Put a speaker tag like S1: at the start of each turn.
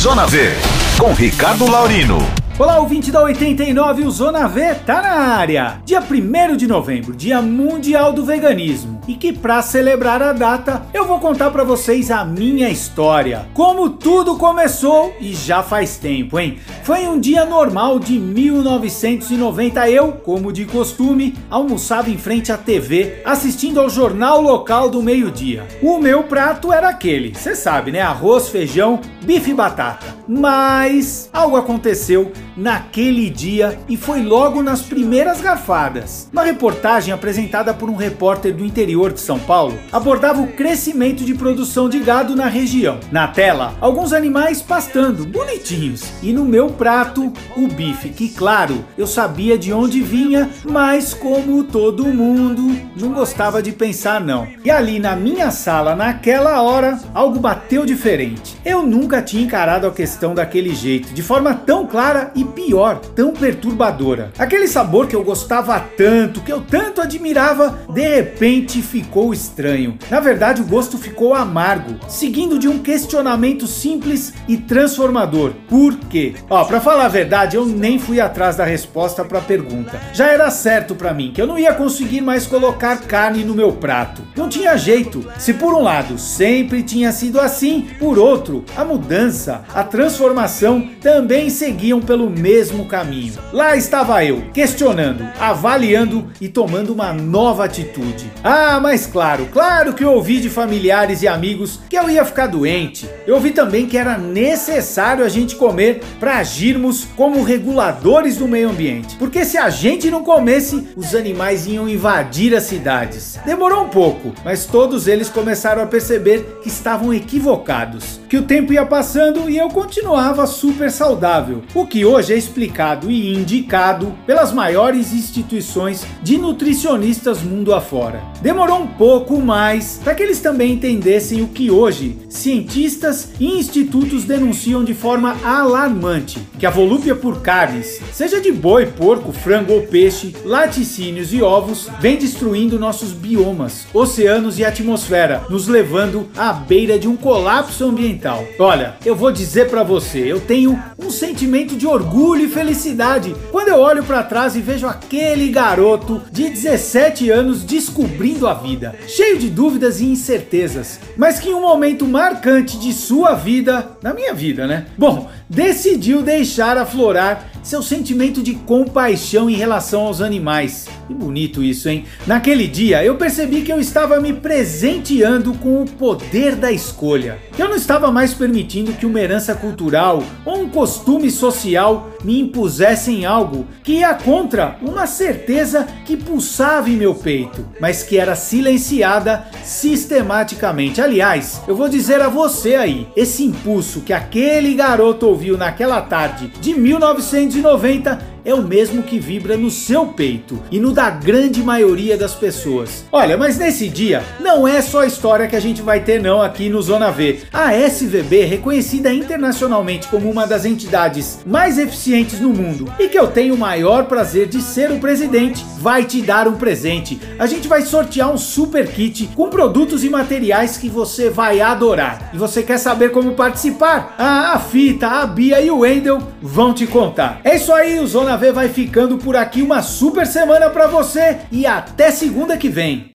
S1: Zona V, com Ricardo Laurino.
S2: Olá, ouvinte da 89, o Zona V tá na área. Dia 1 de novembro, Dia Mundial do Veganismo. E que para celebrar a data, eu vou contar para vocês a minha história. Como tudo começou e já faz tempo, hein? Foi um dia normal de 1990. Eu, como de costume, almoçava em frente à TV, assistindo ao jornal local do meio-dia. O meu prato era aquele, você sabe, né? Arroz, feijão, bife e batata. Mas algo aconteceu naquele dia e foi logo nas primeiras garfadas. Uma reportagem apresentada por um repórter do interior de São Paulo abordava o crescimento de produção de gado na região. Na tela, alguns animais pastando, bonitinhos, e no meu prato, o bife, que claro, eu sabia de onde vinha, mas como todo mundo, não gostava de pensar não. E ali na minha sala, naquela hora, algo bateu diferente. Eu nunca tinha encarado a questão daquele jeito, de forma tão clara e pior, tão perturbadora. Aquele sabor que eu gostava tanto, que eu tanto admirava, de repente ficou estranho. Na verdade, o gosto ficou amargo, seguindo de um questionamento simples e transformador. Por quê? Ó, para falar a verdade, eu nem fui atrás da resposta para a pergunta. Já era certo para mim que eu não ia conseguir mais colocar carne no meu prato. Não tinha jeito. Se por um lado sempre tinha sido assim, por outro, a mudança, a transformação também seguiam pelo mesmo caminho. Lá estava eu, questionando, avaliando e tomando uma nova atitude. Ah, mas claro, claro que eu ouvi de familiares e amigos que eu ia ficar doente. Eu ouvi também que era necessário a gente comer para agirmos como reguladores do meio ambiente. Porque se a gente não comesse, os animais iam invadir as cidades. Demorou um pouco, mas todos eles começaram a perceber que estavam equivocados. Que o tempo ia passando e eu continuava super saudável. O que hoje hoje é explicado e indicado pelas maiores instituições de nutricionistas mundo afora. Demorou um pouco mais para que eles também entendessem o que hoje cientistas e institutos denunciam de forma alarmante: que a volúpia por carnes, seja de boi, porco, frango ou peixe, laticínios e ovos, vem destruindo nossos biomas, oceanos e atmosfera, nos levando à beira de um colapso ambiental. Olha, eu vou dizer para você, eu tenho um sentimento de orgulho orgulho e felicidade quando eu olho para trás e vejo aquele garoto de 17 anos descobrindo a vida, cheio de dúvidas e incertezas, mas que em um momento marcante de sua vida, na minha vida, né? Bom, decidiu deixar aflorar seu sentimento de compaixão em relação aos animais. Que bonito isso, hein? Naquele dia eu percebi que eu estava me presenteando com o poder da escolha. Que eu não estava mais permitindo que uma herança cultural ou um costume social me impusessem algo que ia contra uma certeza que pulsava em meu peito, mas que era silenciada sistematicamente. Aliás, eu vou dizer a você aí, esse impulso que aquele garoto ouviu naquela tarde de 1990 é o mesmo que vibra no seu peito e no da grande maioria das pessoas. Olha, mas nesse dia não é só a história que a gente vai ter não aqui no Zona V. A SVB, reconhecida internacionalmente como uma das entidades mais eficientes no mundo e que eu tenho o maior prazer de ser o presidente, vai te dar um presente. A gente vai sortear um super kit com produtos e materiais que você vai adorar. E você quer saber como participar? a Fita, a Bia e o Wendel vão te contar. É isso aí, o Zona Zona V vai ficando por aqui. Uma super semana para você e até segunda que vem.